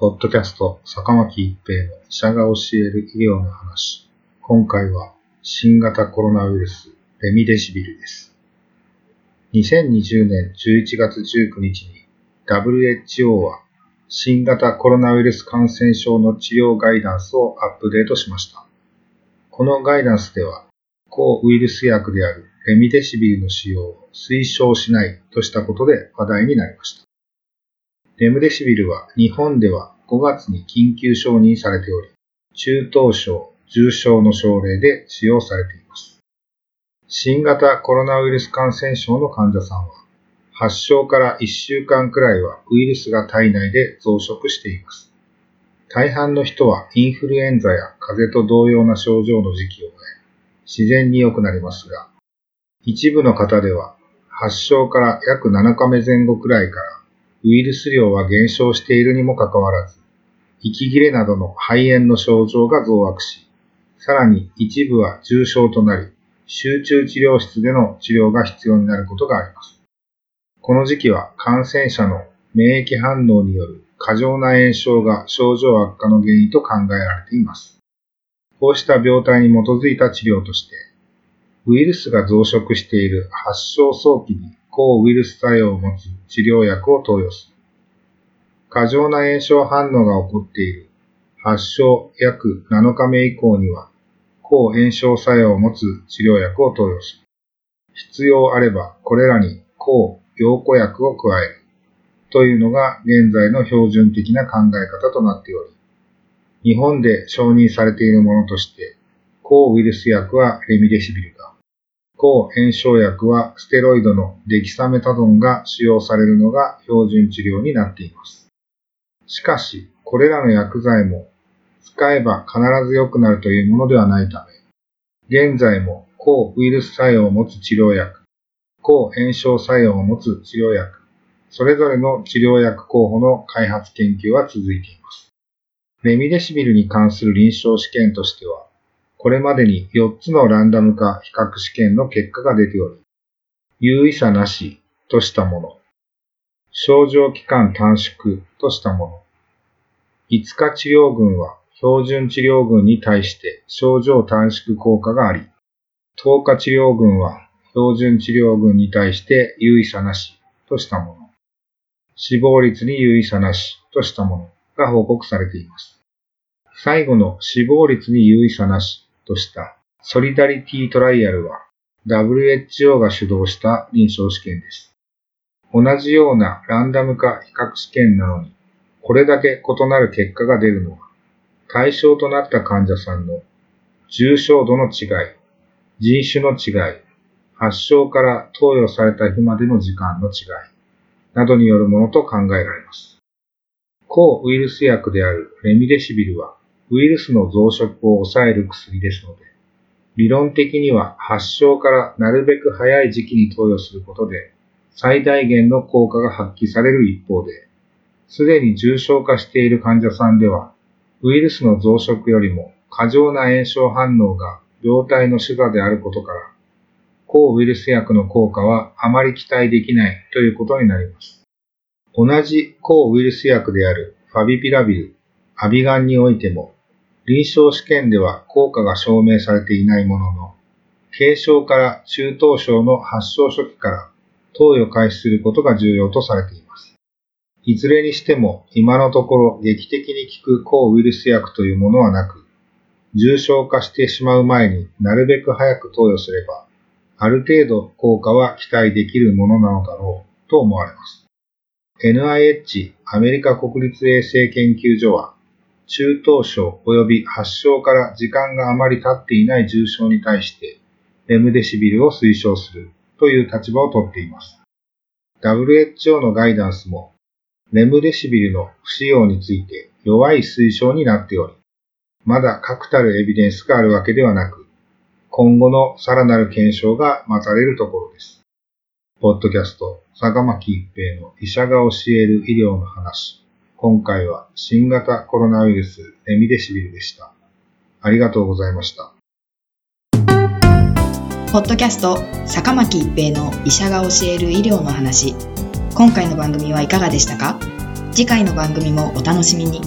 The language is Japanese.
ポッドキャスト、坂巻一平の医者が教える医療の話。今回は新型コロナウイルス、レミデシビルです。2020年11月19日に WHO は新型コロナウイルス感染症の治療ガイダンスをアップデートしました。このガイダンスでは、抗ウイルス薬であるレミデシビルの使用を推奨しないとしたことで話題になりました。レムデシビルは日本では5月に緊急承認されており、中等症、重症の症例で使用されています。新型コロナウイルス感染症の患者さんは、発症から1週間くらいはウイルスが体内で増殖しています。大半の人はインフルエンザや風邪と同様な症状の時期を終え、自然に良くなりますが、一部の方では発症から約7日目前後くらいからウイルス量は減少しているにもかかわらず、息切れなどの肺炎の症状が増悪し、さらに一部は重症となり、集中治療室での治療が必要になることがあります。この時期は感染者の免疫反応による過剰な炎症が症状悪化の原因と考えられています。こうした病態に基づいた治療として、ウイルスが増殖している発症早期に抗ウイルス作用を持つ治療薬を投与する。過剰な炎症反応が起こっている発症約7日目以降には抗炎症作用を持つ治療薬を投与する。必要あればこれらに抗陽子薬を加える。というのが現在の標準的な考え方となっており、日本で承認されているものとして、抗ウイルス薬はレミデシビル、抗炎症薬はステロイドのデキサメタドンが使用されるのが標準治療になっています。しかし、これらの薬剤も使えば必ず良くなるというものではないため、現在も抗ウイルス作用を持つ治療薬、抗炎症作用を持つ治療薬、それぞれの治療薬候補の開発研究は続いています。レミデシビルに関する臨床試験としては、これまでに4つのランダム化比較試験の結果が出ており、有意差なしとしたもの、症状期間短縮としたもの、5日治療群は標準治療群に対して症状短縮効果があり、10日治療群は標準治療群に対して有意差なしとしたもの、死亡率に有意差なしとしたものが報告されています。最後の死亡率に有意差なしとしたソリダリティトライアルは WHO が主導した臨床試験です。同じようなランダム化比較試験なのに、これだけ異なる結果が出るのは、対象となった患者さんの重症度の違い、人種の違い、発症から投与された日までの時間の違い、などによるものと考えられます。抗ウイルス薬であるレミデシビルは、ウイルスの増殖を抑える薬ですので、理論的には発症からなるべく早い時期に投与することで、最大限の効果が発揮される一方で、すでに重症化している患者さんでは、ウイルスの増殖よりも過剰な炎症反応が病態の主座であることから、抗ウイルス薬の効果はあまり期待できないということになります。同じ抗ウイルス薬であるファビピラビル、アビガンにおいても、臨床試験では効果が証明されていないものの、軽症から中等症の発症初期から投与開始することが重要とされています。いずれにしても今のところ劇的に効く抗ウイルス薬というものはなく、重症化してしまう前になるべく早く投与すれば、ある程度効果は期待できるものなのだろうと思われます。NIH アメリカ国立衛生研究所は、中等症及び発症から時間があまり経っていない重症に対して、レムデシビルを推奨するという立場をとっています。WHO のガイダンスも、レムデシビルの不使用について弱い推奨になっており、まだ確たるエビデンスがあるわけではなく、今後のさらなる検証が待たれるところです。ポッドキャスト、坂巻一平の医者が教える医療の話。今回は新型コロナウイルスエミデシビルでした。ありがとうございました。ポッドキャスト、坂巻一平の医者が教える医療の話。今回の番組はいかがでしたか？次回の番組もお楽しみに。